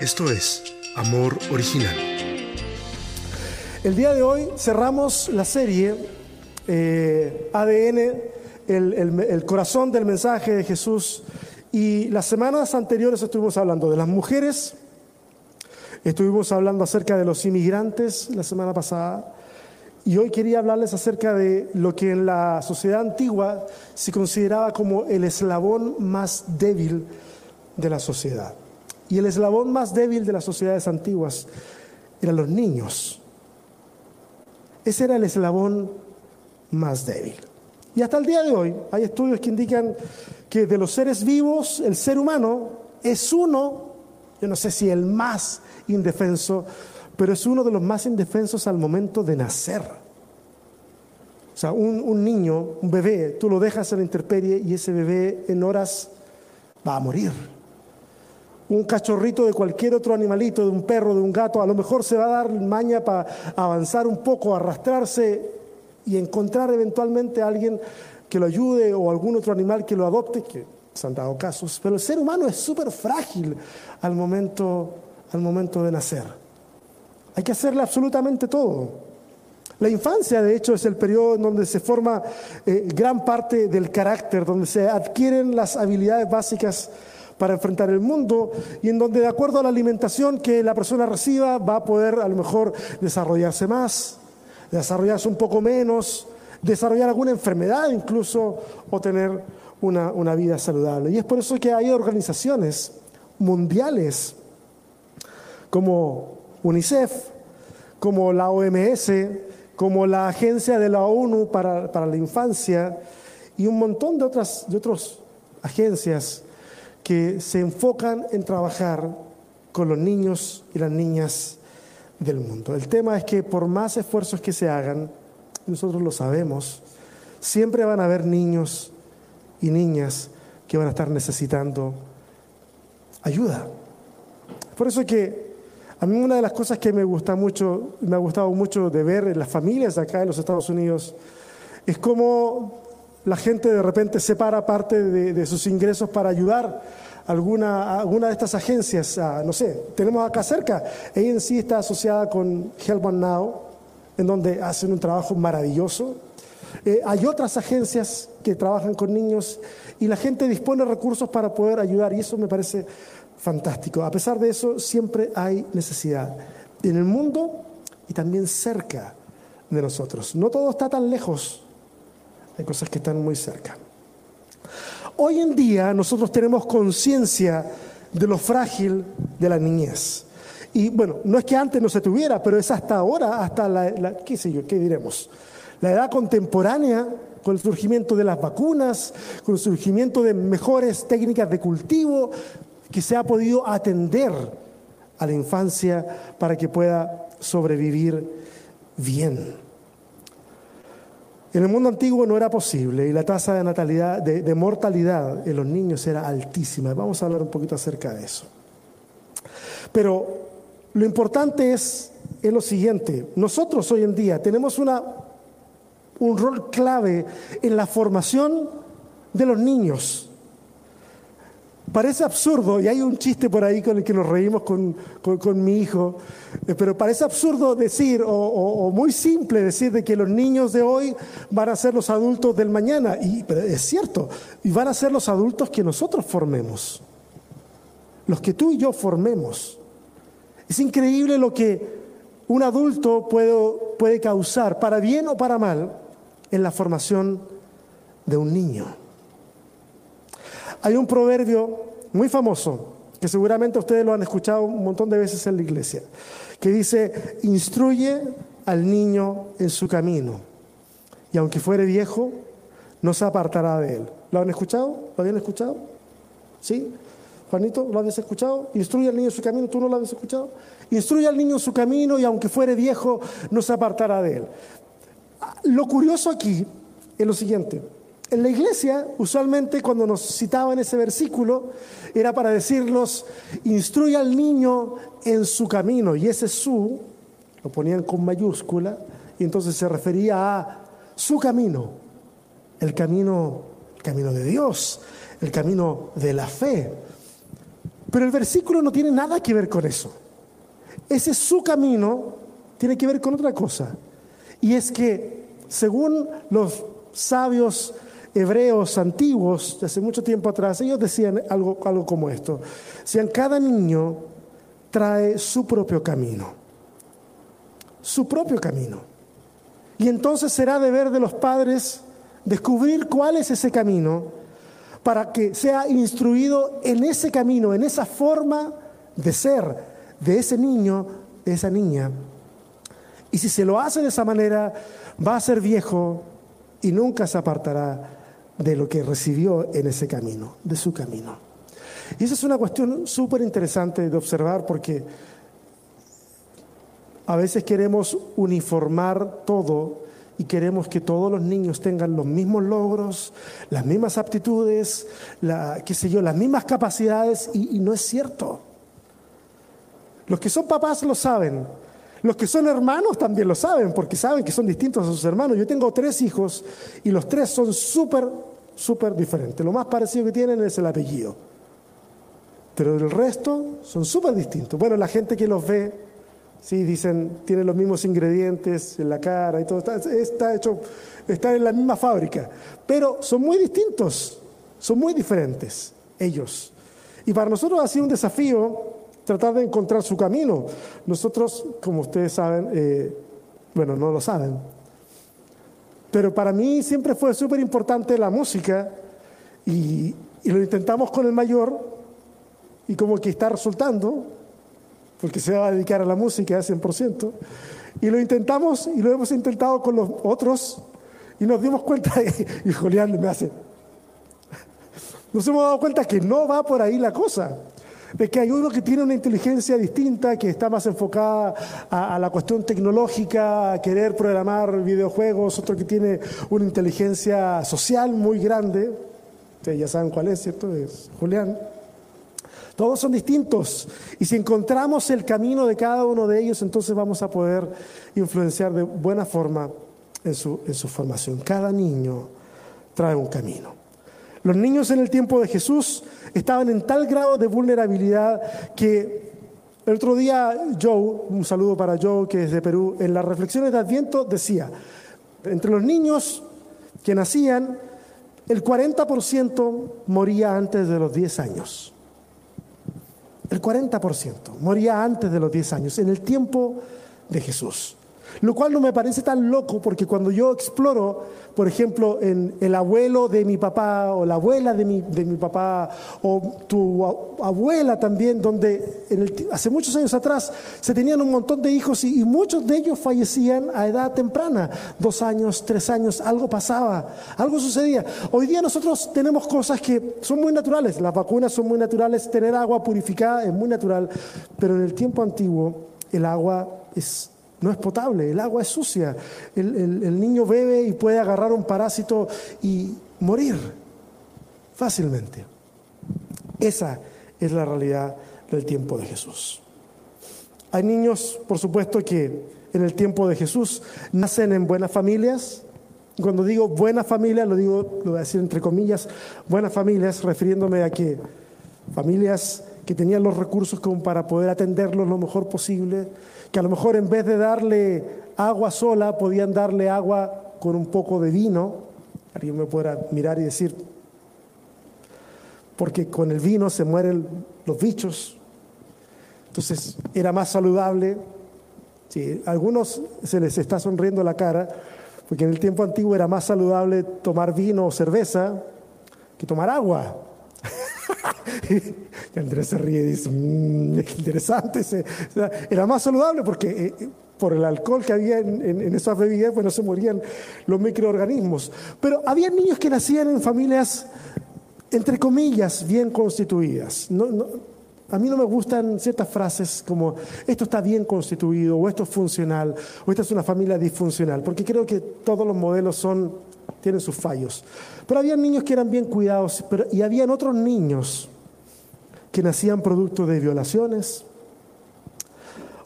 Esto es Amor Original. El día de hoy cerramos la serie eh, ADN, el, el- el corazón del mensaje de Jesús. Y las semanas anteriores estuvimos hablando de las mujeres, estuvimos hablando acerca de los inmigrantes la semana pasada. Y hoy quería hablarles acerca de lo que en la sociedad antigua se consideraba como el eslabón más débil de la sociedad. Y el eslabón más débil de las sociedades antiguas eran los niños. Ese era el eslabón más débil. Y hasta el día de hoy hay estudios que indican que de los seres vivos, el ser humano es uno, yo no sé si el más indefenso, pero es uno de los más indefensos al momento de nacer. O sea, un, niño, un bebé, tú lo dejas en la intemperie y ese bebé en horas va a morir. Un cachorrito de cualquier otro animalito, de un perro, de un gato, a lo mejor se va a dar maña para avanzar un poco, arrastrarse y encontrar eventualmente a alguien que lo ayude o algún otro animal que lo adopte, que se han dado casos. Pero el ser humano es súper frágil al momento, al momento de nacer. Hay que hacerle absolutamente todo. La infancia, de hecho, es el periodo en donde se forma eh, gran parte del carácter, donde se adquieren las habilidades básicas para enfrentar el mundo y en donde, de acuerdo a la alimentación que la persona reciba, va a poder a lo mejor desarrollarse más, desarrollarse un poco menos, desarrollar alguna enfermedad incluso o tener una, vida saludable. Y es por eso que hay organizaciones mundiales como UNICEF, como la OMS, como la Agencia de la ONU para, la Infancia y un montón de otras agencias que se enfocan en trabajar con los niños y las niñas del mundo. El tema es que por más esfuerzos que se hagan, nosotros lo sabemos, siempre van a haber niños y niñas que van a estar necesitando ayuda. Por eso que a mí una de las cosas que me gusta mucho, me ha gustado mucho de ver en las familias acá en los Estados Unidos, es cómo la gente de repente separa parte de, sus ingresos para ayudar a alguna, alguna de estas agencias. no sé, tenemos acá cerca, sí está asociada con Help One Now, en donde hacen un trabajo maravilloso. Eh, hay otras agencias que trabajan con niños y la gente dispone de recursos para poder ayudar y eso me parece fantástico. A pesar de eso, siempre hay necesidad en el mundo y también cerca de nosotros. No todo está tan lejos, hay cosas que están muy cerca. Hoy en día nosotros tenemos conciencia de lo frágil de la niñez. Y bueno, no es que antes no se tuviera, pero es hasta ahora, hasta la, la- qué sé yo, qué diremos, la edad contemporánea, con el surgimiento de las vacunas, con el surgimiento de mejores técnicas de cultivo, que se ha podido atender a la infancia para que pueda sobrevivir bien. En el mundo antiguo no era posible y la tasa de natalidad, de, mortalidad en los niños era altísima. Vamos a hablar un poquito acerca de eso. Pero lo importante es, es lo siguiente. Nosotros hoy en día tenemos una, un rol clave en la formación de los niños. Parece absurdo, y hay un chiste por ahí con el que nos reímos con, con- mi hijo, eh, pero parece absurdo decir, o, o- muy simple decir, de que los niños de hoy van a ser los adultos del mañana. Y, es cierto, y van a ser los adultos que nosotros formemos, los que tú y yo formemos. Es increíble lo que un adulto puede, puede causar, para bien o para mal, en la formación de un niño. Hay un proverbio muy famoso, que seguramente ustedes lo han escuchado un montón de veces en la iglesia, que dice, instruye al niño en su camino, y aunque fuere viejo, no se apartará de él. ¿Lo han escuchado? ¿Lo habían escuchado? ¿Sí? Juanito, ¿lo habías escuchado? Instruye al niño en su camino, ¿tú no lo habías escuchado? Instruye al niño en su camino y aunque fuere viejo, no se apartará de él. Lo curioso aquí es lo siguiente. En la iglesia, usualmente cuando nos citaban ese versículo, era para decirnos, instruye al niño en su camino. Y ese su, lo ponían con mayúscula, y entonces se refería a su camino, el camino, el camino de Dios, el camino de la fe. Pero el versículo no tiene nada que ver con eso. Ese su camino tiene que ver con otra cosa. Y es que, según los sabios hebreos antiguos, de hace mucho tiempo atrás, ellos decían algo, algo como esto. Decían, cada niño trae su propio camino. Su propio camino. Y entonces será deber de los padres descubrir cuál es ese camino para que sea instruido en ese camino, en esa forma de ser de ese niño, de esa niña. Y si se lo hace de esa manera, va a ser viejo y nunca se apartará de lo que recibió en ese camino, de su camino. Y esa es una cuestión súper interesante de observar porque a veces queremos uniformar todo y queremos que todos los niños tengan los mismos logros, las mismas aptitudes, qué sé yo, las mismas capacidades y no es cierto. Los que son papás lo saben, los que son hermanos también lo saben, porque saben que son distintos a sus hermanos. Yo tengo tres hijos y los tres son súper, súper diferentes. Lo más parecido que tienen es el apellido. Pero el resto son súper distintos. Bueno, la gente que los ve, sí, dicen, tienen los mismos ingredientes en la cara y todo, está, está hecho, está en la misma fábrica. Pero son muy distintos, son muy diferentes ellos. Y para nosotros ha sido un desafío tratar de encontrar su camino. Nosotros, como ustedes saben, eh, bueno, no lo saben, pero para mí siempre fue súper importante la música y, lo intentamos con el mayor y como que está resultando, porque se va a dedicar a la música 100%, y lo intentamos y lo hemos intentado con los otros y nos dimos cuenta, y Julián me hace, nos hemos dado cuenta que no va por ahí la cosa de que hay uno que tiene una inteligencia distinta, que está más enfocada a, la cuestión tecnológica, a querer programar videojuegos, otro que tiene una inteligencia social muy grande, ustedes ya saben cuál es, ¿cierto? Es Julián. Todos son distintos y si encontramos el camino de cada uno de ellos, entonces vamos a poder influenciar de buena forma en su, en su formación. Cada niño trae un camino. Los niños en el tiempo de Jesús estaban en tal grado de vulnerabilidad que el otro día Joe, un saludo para Joe que es de Perú, en las reflexiones de Adviento decía, entre los niños que nacían, el 40% moría antes de los 10 años. El 40% moría antes de los 10 años, en el tiempo de Jesús. Lo cual no me parece tan loco porque cuando yo exploro, por ejemplo, en el abuelo de mi papá o la abuela de mi, de mi papá o tu abuela también, donde el, hace muchos años atrás se tenían un montón de hijos y, muchos de ellos fallecían a edad temprana, dos años, tres años, algo pasaba, algo sucedía. Hoy día nosotros tenemos cosas que son muy naturales, las vacunas son muy naturales, tener agua purificada es muy natural, pero en el tiempo antiguo el agua es no es potable, el agua es sucia, el, niño bebe y puede agarrar un parásito y morir fácilmente. Esa es la realidad del tiempo de Jesús. Hay niños, por supuesto, que en el tiempo de Jesús nacen en buenas familias. Cuando digo buenas familias, lo digo, lo voy a decir entre comillas, buenas familias, refiriéndome a que familias que tenían los recursos como para poder atenderlos lo mejor posible, que a lo mejor en vez de darle agua sola, podían darle agua con un poco de vino. Alguien me pueda mirar y decir, porque con el vino se mueren los bichos. Entonces era más saludable. Sí, a algunos se les está sonriendo la cara, porque en el tiempo antiguo era más saludable tomar vino o cerveza que tomar agua. y Andrés se ríe y dice, mmm, interesante. Era más saludable porque eh, por el alcohol que había en, en, en esas bebidas, pues no se morían los microorganismos. Pero había niños que nacían en familias, entre comillas, bien constituidas. No, no, a mí no me gustan ciertas frases como esto está bien constituido o esto es funcional o esta es una familia disfuncional, porque creo que todos los modelos son, tienen sus fallos. Pero había niños que eran bien cuidados pero, y habían otros niños que nacían producto de violaciones,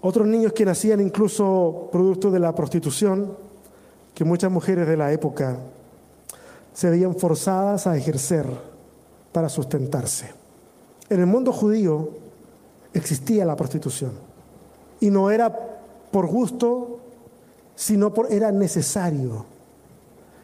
otros niños que nacían incluso producto de la prostitución, que muchas mujeres de la época se veían forzadas a ejercer para sustentarse. En el mundo judío, existía la prostitución. Y no era por gusto, sino por era necesario.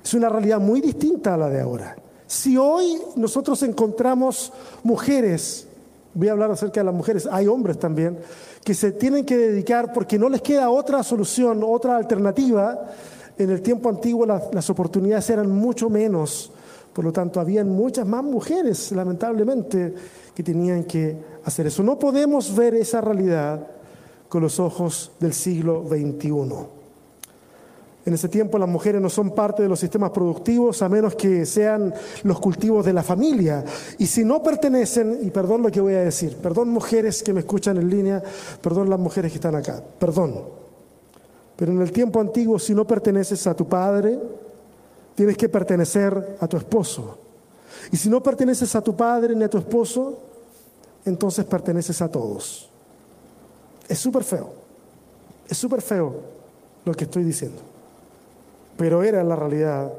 Es una realidad muy distinta a la de ahora. Si hoy nosotros encontramos mujeres, voy a hablar acerca de las mujeres, hay hombres también, que se tienen que dedicar porque no les queda otra solución, otra alternativa, en el tiempo antiguo las, oportunidades eran mucho menos, por lo tanto habían muchas más mujeres, lamentablemente, que tenían que hacer eso. No podemos ver esa realidad con los ojos del siglo XXI. En ese tiempo las mujeres no son parte de los sistemas productivos a menos que sean los cultivos de la familia. Y si no pertenecen, y perdón lo que voy a decir, perdón mujeres que me escuchan en línea, perdón las mujeres que están acá, perdón. Pero en el tiempo antiguo, si no perteneces a tu padre, tienes que pertenecer a tu esposo. Y si no perteneces a tu padre ni a tu esposo, entonces perteneces a todos. Es súper feo. Es súper feo lo que estoy diciendo pero era la realidad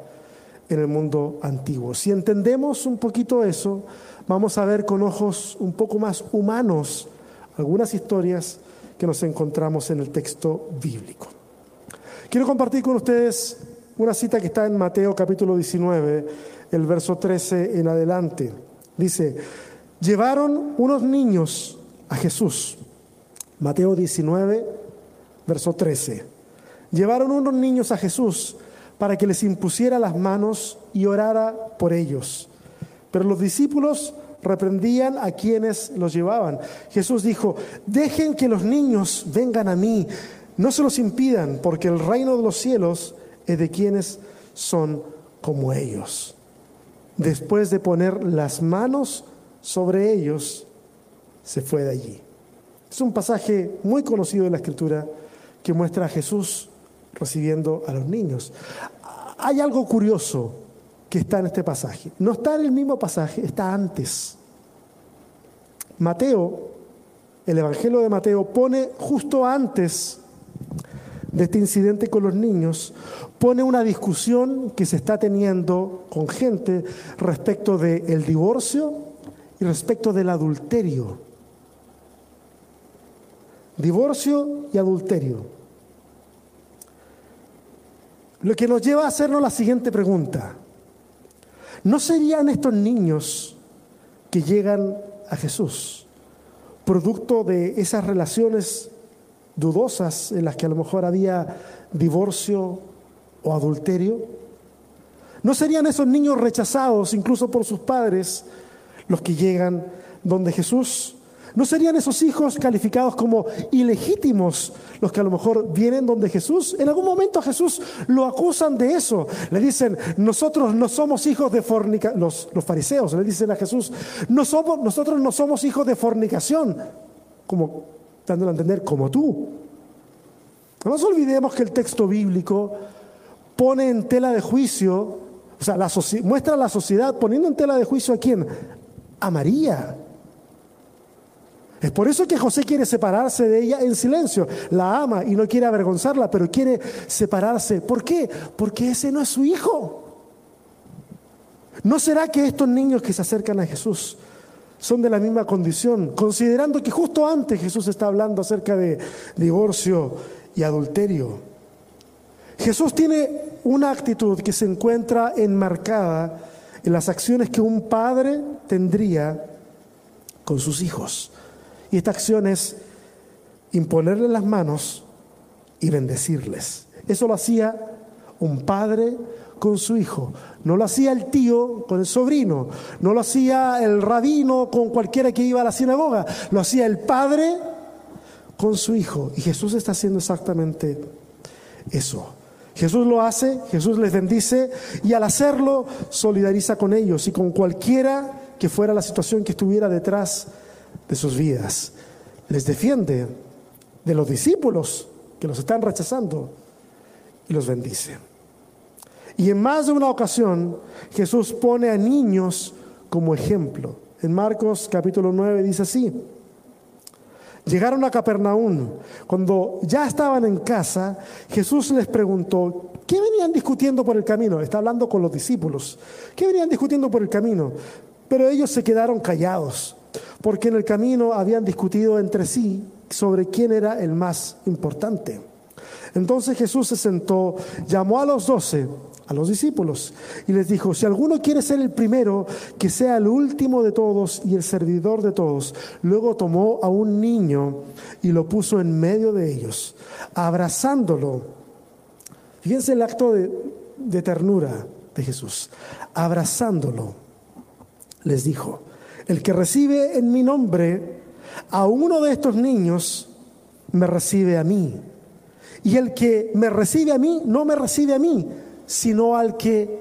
en el mundo antiguo. Si entendemos un poquito eso, vamos a ver con ojos un poco más humanos algunas historias que nos encontramos en el texto bíblico. Quiero compartir con ustedes una cita que está en Mateo capítulo 19, el verso 13 en adelante. Dice, llevaron unos niños a Jesús. Mateo 19, verso 13. Llevaron unos niños a Jesús para que les impusiera las manos y orara por ellos. Pero los discípulos reprendían a quienes los llevaban. Jesús dijo, dejen que los niños vengan a mí, no se los impidan, porque el reino de los cielos es de quienes son como ellos. Después de poner las manos sobre ellos, se fue de allí. Es un pasaje muy conocido de la Escritura que muestra a Jesús recibiendo a los niños. Hay algo curioso que está en este pasaje. No está en el mismo pasaje, está antes. Mateo, el Evangelio de Mateo, pone justo antes de este incidente con los niños, pone una discusión que se está teniendo con gente respecto del divorcio y respecto del adulterio. Divorcio y adulterio. Lo que nos lleva a hacernos la siguiente pregunta. ¿No serían estos niños que llegan a Jesús producto de esas relaciones dudosas en las que a lo mejor había divorcio o adulterio? ¿No serían esos niños rechazados incluso por sus padres los que llegan donde Jesús? ¿No serían esos hijos calificados como ilegítimos los que a lo mejor vienen donde Jesús? En algún momento a Jesús lo acusan de eso. Le dicen, nosotros no somos hijos de fornicación. Los, fariseos le dicen a Jesús, nosotros no somos hijos de fornicación. Como dándole a entender, como tú. No nos olvidemos que el texto bíblico pone en tela de juicio, o sea, muestra a la sociedad poniendo en tela de juicio a quién? A María. Es por eso que José quiere separarse de ella en silencio. La ama y no quiere avergonzarla, pero quiere separarse. ¿Por qué? Porque ese no es su hijo. ¿No será que estos niños que se acercan a Jesús son de la misma condición? Considerando que justo antes Jesús está hablando acerca de divorcio y adulterio. Jesús tiene una actitud que se encuentra enmarcada en las acciones que un padre tendría con sus hijos. Y esta acción es imponerle las manos y bendecirles. Eso lo hacía un padre con su hijo. No lo hacía el tío con el sobrino. No lo hacía el rabino con cualquiera que iba a la sinagoga. Lo hacía el padre con su hijo. Y Jesús está haciendo exactamente eso. Jesús lo hace, Jesús les bendice y al hacerlo solidariza con ellos y con cualquiera que fuera la situación que estuviera detrás de sus vidas. Les defiende de los discípulos que los están rechazando y los bendice. Y en más de una ocasión Jesús pone a niños como ejemplo. En Marcos capítulo 9 dice así. Llegaron a Capernaum. Cuando ya estaban en casa, Jesús les preguntó, ¿qué venían discutiendo por el camino? Está hablando con los discípulos. ¿Qué venían discutiendo por el camino? Pero ellos se quedaron callados porque en el camino habían discutido entre sí sobre quién era el más importante. Entonces Jesús se sentó, llamó a los doce, a los discípulos, y les dijo, si alguno quiere ser el primero, que sea el último de todos y el servidor de todos. Luego tomó a un niño y lo puso en medio de ellos, abrazándolo. Fíjense el acto de, de ternura de Jesús. Abrazándolo, les dijo, el que recibe en mi nombre a uno de estos niños, me recibe a mí. Y el que me recibe a mí, no me recibe a mí, sino al que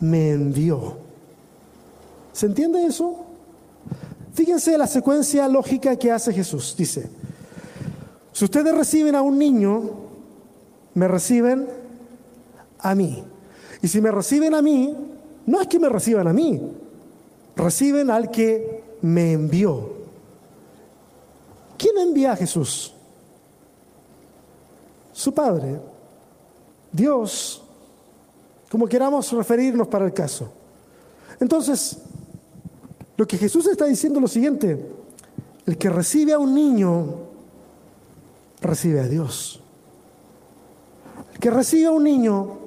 me envió. ¿Se entiende eso? Fíjense la secuencia lógica que hace Jesús. Dice, si ustedes reciben a un niño, me reciben a mí. Y si me reciben a mí, no es que me reciban a mí, reciben al que me envió. ¿Quién envía a Jesús? Su Padre, Dios, como queramos referirnos para el caso. Entonces, lo que Jesús está diciendo es lo siguiente, el que recibe a un niño, recibe a Dios. El que recibe a un niño,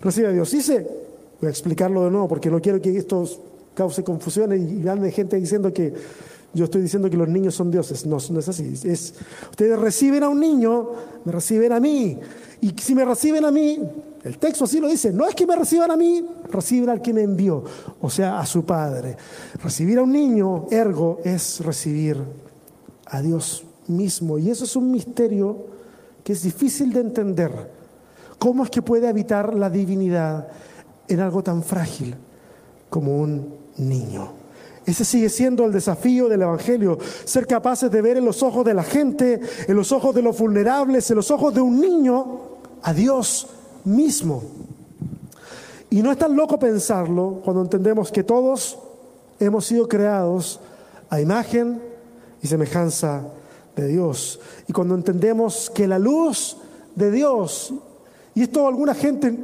recibe a Dios. Dice, voy a explicarlo de nuevo porque no quiero que esto cause confusiones y ande gente diciendo que yo estoy diciendo que los niños son dioses. No, no es así. Es, ustedes reciben a un niño, me reciben a mí. Y si me reciben a mí, el texto así lo dice, no es que me reciban a mí, reciben al que me envió, o sea, a su padre. Recibir a un niño, ergo, es recibir a Dios mismo. Y eso es un misterio que es difícil de entender. ¿Cómo es que puede habitar la divinidad en algo tan frágil como un niño? Ese sigue siendo el desafío del Evangelio, ser capaces de ver en los ojos de la gente, en los ojos de los vulnerables, en los ojos de un niño, a Dios mismo. Y no es tan loco pensarlo cuando entendemos que todos hemos sido creados a imagen y semejanza de Dios. Y cuando entendemos que la luz de Dios, y esto alguna gente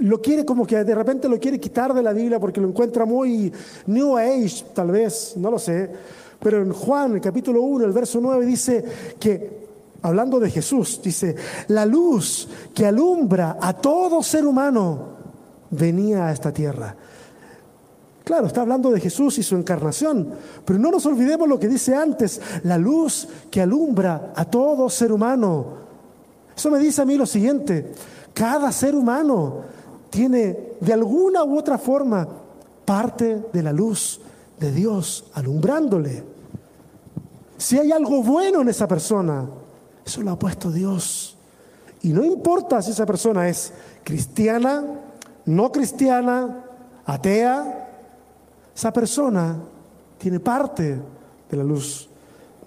lo quiere como que de repente lo quiere quitar de la Biblia porque lo encuentra muy New Age, tal vez, no lo sé. Pero en Juan, el capítulo 1, el verso 9, dice que, hablando de Jesús, dice, la luz que alumbra a todo ser humano venía a esta tierra. Claro, está hablando de Jesús y su encarnación, pero no nos olvidemos lo que dice antes, la luz que alumbra a todo ser humano. Eso me dice a mí lo siguiente, cada ser humano tiene de alguna u otra forma parte de la luz de Dios alumbrándole. Si hay algo bueno en esa persona, eso lo ha puesto Dios. Y no importa si esa persona es cristiana, no cristiana, atea, esa persona tiene parte de la luz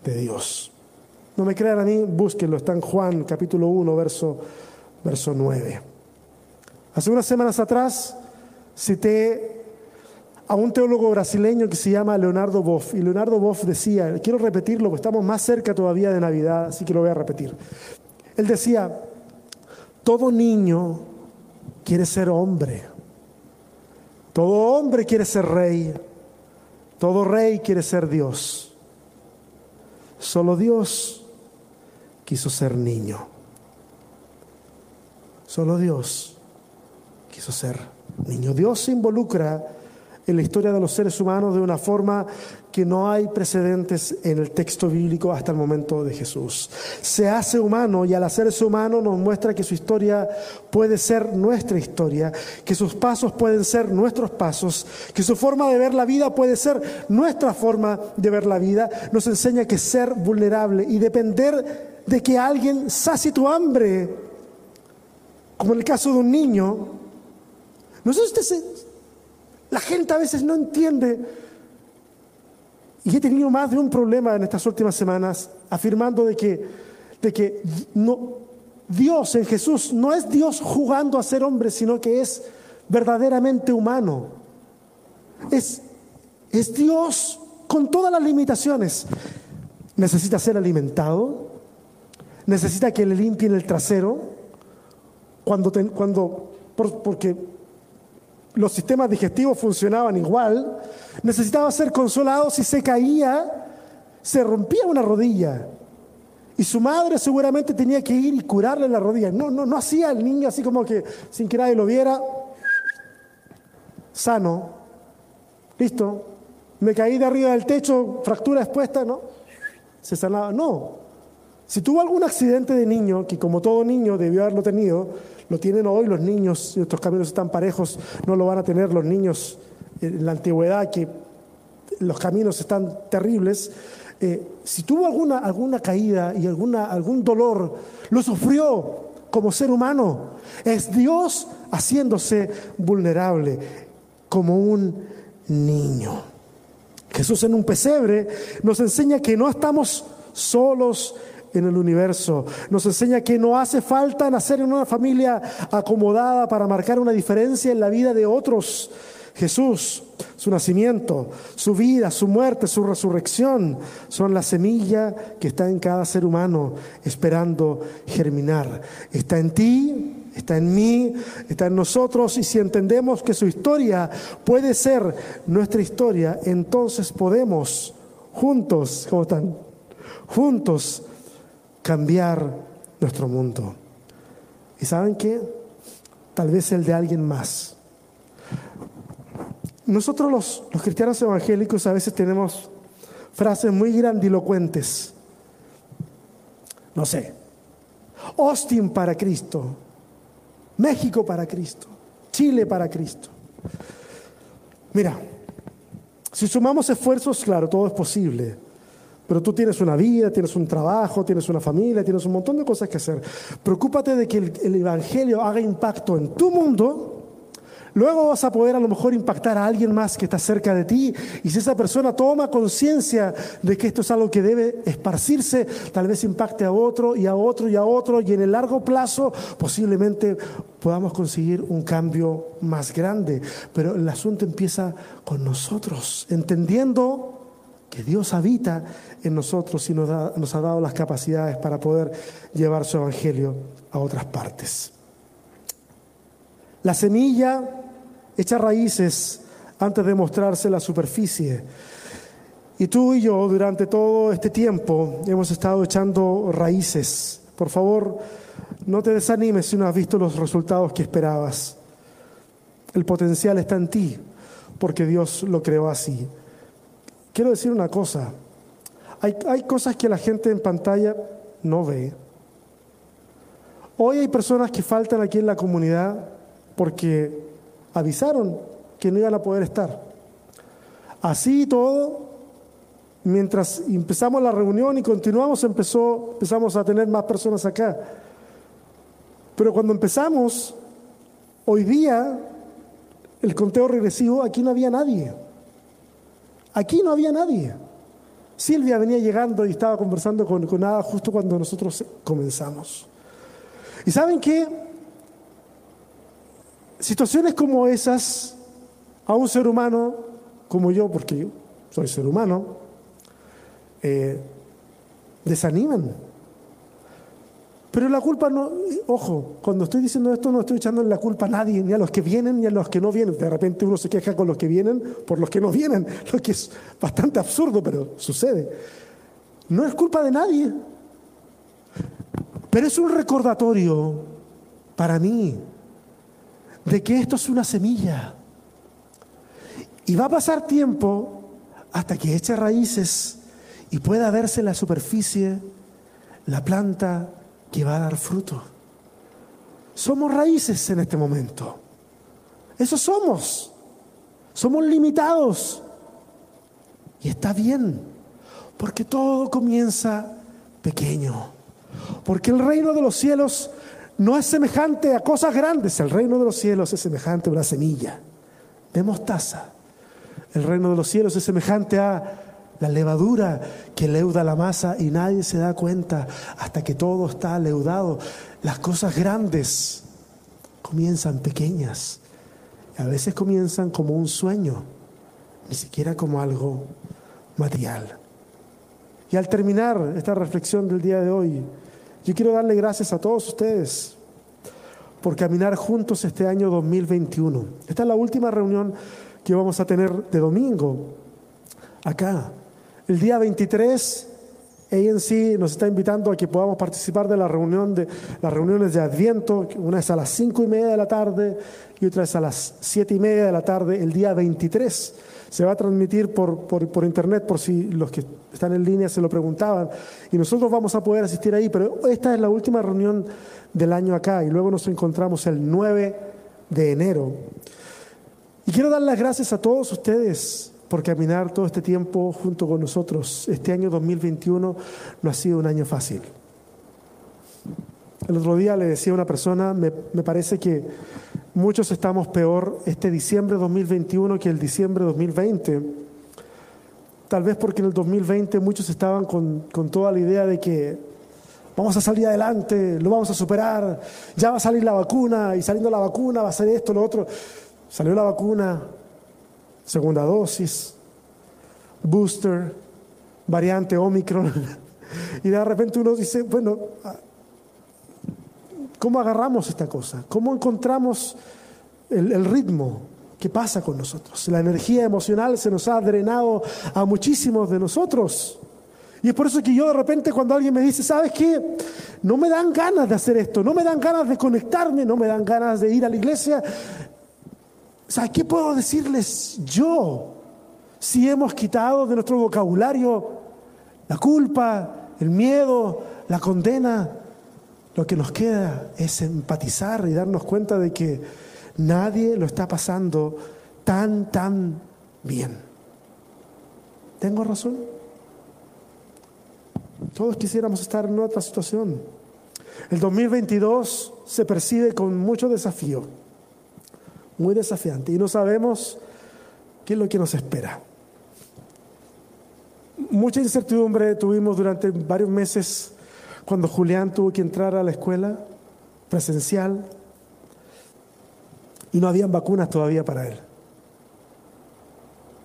de Dios. No me crean a mí, búsquenlo, está en Juan capítulo 1, verso, verso 9. Hace unas semanas atrás cité a un teólogo brasileño que se llama Leonardo Boff. Y Leonardo Boff decía, quiero repetirlo, porque estamos más cerca todavía de Navidad, así que lo voy a repetir. Él decía, todo niño quiere ser hombre, todo hombre quiere ser rey, todo rey quiere ser Dios. Solo Dios quiso ser niño. Solo Dios quiso ser niño. Dios se involucra en la historia de los seres humanos de una forma que no hay precedentes en el texto bíblico hasta el momento de Jesús. Se hace humano y al hacerse humano nos muestra que su historia puede ser nuestra historia, que sus pasos pueden ser nuestros pasos, que su forma de ver la vida puede ser nuestra forma de ver la vida. Nos enseña que ser vulnerable y depender de que alguien sacie tu hambre, como en el caso de un niño, no sé si La gente a veces no entiende. Y he tenido más de un problema en estas últimas semanas afirmando de que, de que no, Dios en Jesús no es Dios jugando a ser hombre, sino que es verdaderamente humano. Es, es Dios con todas las limitaciones. Necesita ser alimentado, necesita que le limpien el trasero, cuando, cuando porque los sistemas digestivos funcionaban igual, necesitaba ser consolado si se caía, se rompía una rodilla y su madre seguramente tenía que ir y curarle la rodilla. No, no, no hacía el niño así como que sin que nadie lo viera, sano, listo, me caí de arriba del techo, fractura expuesta, ¿no? Se sanaba. No. Si tuvo algún accidente de niño, que como todo niño debió haberlo tenido, lo tienen hoy los niños, nuestros caminos están parejos, no lo van a tener los niños en la antigüedad, que los caminos están terribles. Eh, si tuvo alguna, alguna caída y alguna, algún dolor, lo sufrió como ser humano. Es Dios haciéndose vulnerable como un niño. Jesús en un pesebre nos enseña que no estamos solos en el universo. Nos enseña que no hace falta nacer en una familia acomodada para marcar una diferencia en la vida de otros. Jesús, su nacimiento, su vida, su muerte, su resurrección, son la semilla que está en cada ser humano esperando germinar. Está en ti, está en mí, está en nosotros y si entendemos que su historia puede ser nuestra historia, entonces podemos juntos, ¿cómo están? Juntos cambiar nuestro mundo. ¿Y saben qué? Tal vez el de alguien más. Nosotros los, los cristianos evangélicos a veces tenemos frases muy grandilocuentes. No sé, Austin para Cristo, México para Cristo, Chile para Cristo. Mira, si sumamos esfuerzos, claro, todo es posible. Pero tú tienes una vida, tienes un trabajo, tienes una familia, tienes un montón de cosas que hacer. Preocúpate de que el, el Evangelio haga impacto en tu mundo Luego vas a poder a lo mejor impactar a alguien más que está cerca de ti. Y si esa persona toma conciencia de que esto es algo que debe esparcirse, tal vez impacte a otro y a otro y a otro. Y en el largo plazo posiblemente podamos conseguir un cambio más grande. Pero el asunto empieza con nosotros, entendiendo Dios habita en nosotros y nos, nos ha dado las capacidades para poder llevar su evangelio a otras partes. La semilla echa raíces antes de mostrarse la superficie. Y tú y yo durante todo este tiempo hemos estado echando raíces. Por favor, no te desanimes si no has visto los resultados que esperabas. El potencial está en ti, porque Dios lo creó así. Quiero decir una cosa. Hay, cosas que la gente en pantalla no ve. Hoy hay personas que faltan aquí en la comunidad porque avisaron que no iban a poder estar. Así todo, mientras empezamos la reunión y continuamos, empezó, empezamos a tener más personas acá. Pero cuando empezamos, hoy día, el conteo regresivo, aquí no había nadie. Aquí no había nadie. Silvia venía llegando y estaba conversando con, con Ada justo cuando nosotros comenzamos. ¿Y saben qué? situaciones como esas a un ser humano como yo, porque soy ser humano, eh, desaniman. Pero la culpa no, ojo, cuando estoy diciendo esto no estoy echando la culpa a nadie, ni a los que vienen ni a los que no vienen. De repente uno se queja con los que vienen por los que no vienen, lo que es bastante absurdo, pero sucede. No es culpa de nadie, pero es un recordatorio para mí, de que esto es una semilla. Y va a pasar tiempo hasta que eche raíces y pueda verse la superficie la planta que va a dar fruto. Somos raíces en este momento. Eso somos. Somos limitados. Y está bien, porque todo comienza pequeño. Porque el reino de los cielos no es semejante a cosas grandes. El reino de los cielos es semejante a una semilla de mostaza. El reino de los cielos es semejante a la levadura que leuda la masa y nadie se da cuenta hasta que todo está leudado. Las cosas grandes comienzan pequeñas. A veces comienzan como un sueño, ni siquiera como algo material. Y al terminar esta reflexión del día de hoy, yo quiero darle gracias a todos ustedes por caminar juntos este año 2021. Esta es la última reunión que vamos a tener de domingo acá El día 23, ANC nos está invitando a que podamos participar de la reunión de las reuniones de Adviento. Una es a las cinco y media de la tarde y otra es a las siete y media de la tarde, el día 23. Se va a transmitir por, por, internet, por si los que están en línea se lo preguntaban. Y nosotros vamos a poder asistir ahí, pero esta es la última reunión del año acá y luego nos encontramos el 9 de enero. Y quiero dar las gracias a todos ustedes por caminar todo este tiempo junto con nosotros. Este año 2021 no ha sido un año fácil. El otro día le decía a una persona, me, parece que muchos estamos peor este diciembre 2021 que el diciembre 2020. Tal vez porque en el 2020 muchos estaban con, con toda la idea de que vamos a salir adelante, lo vamos a superar, ya va a salir la vacuna y saliendo la vacuna va a ser esto, lo otro. Salió la vacuna, segunda dosis, booster, variante Omicron. Y de repente uno dice, bueno, ¿cómo agarramos esta cosa? ¿Cómo encontramos el, el ritmo? ¿Qué pasa con nosotros? La energía emocional se nos ha drenado a muchísimos de nosotros. Y es por eso que yo de repente cuando alguien me dice, ¿sabes qué? No me dan ganas de hacer esto, no me dan ganas de conectarme, no me dan ganas de ir a la iglesia. ¿Sabes qué puedo decirles yo? Si hemos quitado de nuestro vocabulario la culpa, el miedo, la condena, lo que nos queda es empatizar y darnos cuenta de que nadie lo está pasando tan, tan bien. ¿Tengo razón? Todos quisiéramos estar en otra situación. El 2022 se percibe con mucho desafío, muy desafiante, y no sabemos qué es lo que nos espera. Mucha incertidumbre tuvimos durante varios meses cuando Julián tuvo que entrar a la escuela presencial y no habían vacunas todavía para él.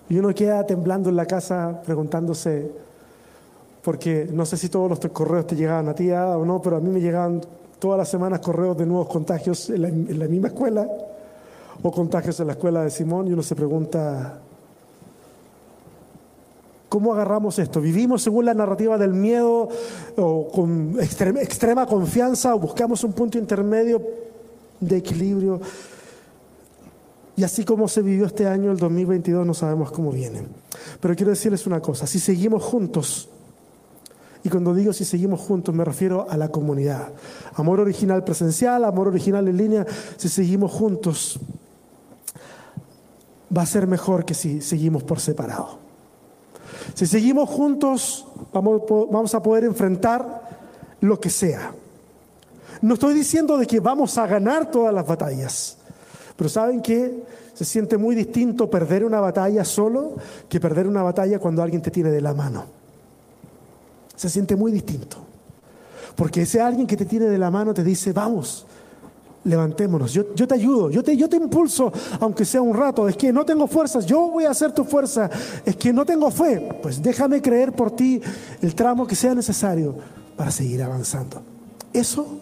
Y uno queda temblando en la casa preguntándose, porque no sé si todos los correos te llegaban a ti o no, pero a mí me llegaban todas las semanas correos de nuevos contagios en la, en la misma escuela o contagios en la escuela de Simón y uno se pregunta, ¿Cómo agarramos esto? ¿Vivimos según la narrativa del miedo o con extrema, confianza o buscamos un punto intermedio de equilibrio? Y así como se vivió este año, el 2022, no sabemos cómo viene. Pero quiero decirles una cosa, si seguimos juntos, y cuando digo si seguimos juntos me refiero a la comunidad, amor original presencial, amor original en línea, si seguimos juntos, va a ser mejor que si seguimos por separado. Si seguimos juntos, vamos, a poder enfrentar lo que sea. No estoy diciendo de que vamos a ganar todas las batallas, pero ¿saben qué? Se siente muy distinto perder una batalla solo que perder una batalla cuando alguien te tiene de la mano. Se siente muy distinto. Porque ese alguien que te tiene de la mano te dice, vamos, levantémonos, yo, te ayudo, yo te, yo te impulso, aunque sea un rato, es que no tengo fuerzas, yo voy a hacer tu fuerza, es que no tengo fe, pues déjame creer por ti el tramo que sea necesario para seguir avanzando. Eso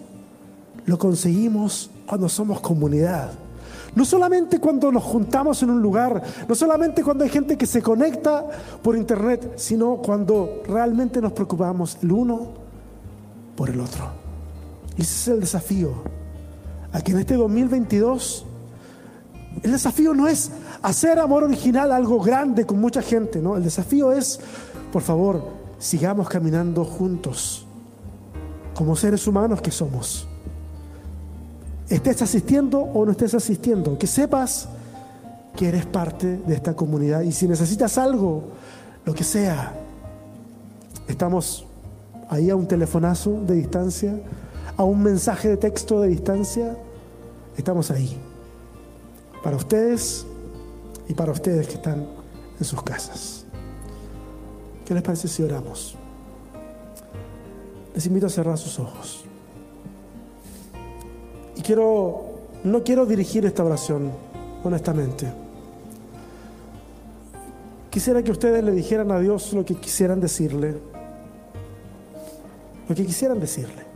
lo conseguimos cuando somos comunidad. No solamente cuando nos juntamos en un lugar, no solamente cuando hay gente que se conecta por internet, sino cuando realmente nos preocupamos el uno por el otro. Y ese es el desafío a en este 2022 el desafío no es hacer amor original algo grande con mucha gente, ¿no? El desafío es, por favor, sigamos caminando juntos como seres humanos que somos. Estés asistiendo o no estés asistiendo, que sepas que eres parte de esta comunidad y si necesitas algo, lo que sea, estamos ahí a un telefonazo de distancia a un mensaje de texto de distancia, estamos ahí. Para ustedes y para ustedes que están en sus casas. ¿Qué les parece si oramos? Les invito a cerrar sus ojos. Y quiero, no quiero dirigir esta oración, honestamente. Quisiera que ustedes le dijeran a Dios lo que quisieran decirle. Lo que quisieran decirle.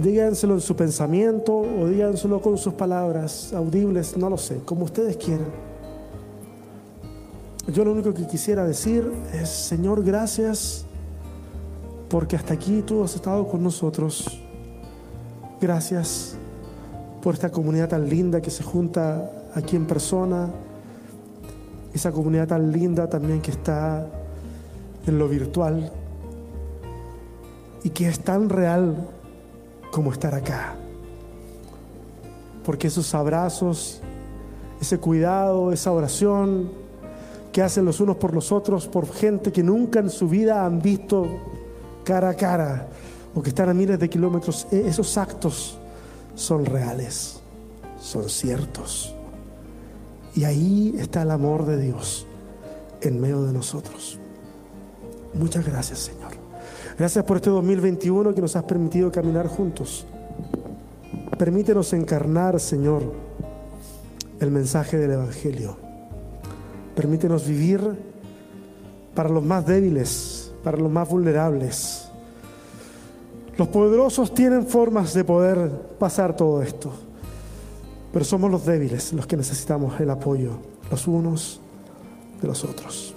Díganselo en su pensamiento o díganselo con sus palabras audibles, no lo sé, como ustedes quieran. yo lo único que quisiera decir es, Señor, gracias porque hasta aquí tú has estado con nosotros. Gracias por esta comunidad tan linda que se junta aquí en persona, esa comunidad tan linda también que está en lo virtual y que es tan real como estar acá. Porque esos abrazos, ese cuidado, esa oración que hacen los unos por los otros, por gente que nunca en su vida han visto cara a cara o que están a miles de kilómetros, e-, esos actos son reales, son ciertos. Y ahí está el amor de Dios en medio de nosotros. Muchas gracias, Señor. Gracias por este 2021 que nos has permitido caminar juntos. Permítenos encarnar, Señor, el mensaje del Evangelio. Permítenos vivir para los más débiles, para los más vulnerables. Los poderosos tienen formas de poder pasar todo esto, pero somos los débiles los que necesitamos el apoyo los unos de los otros.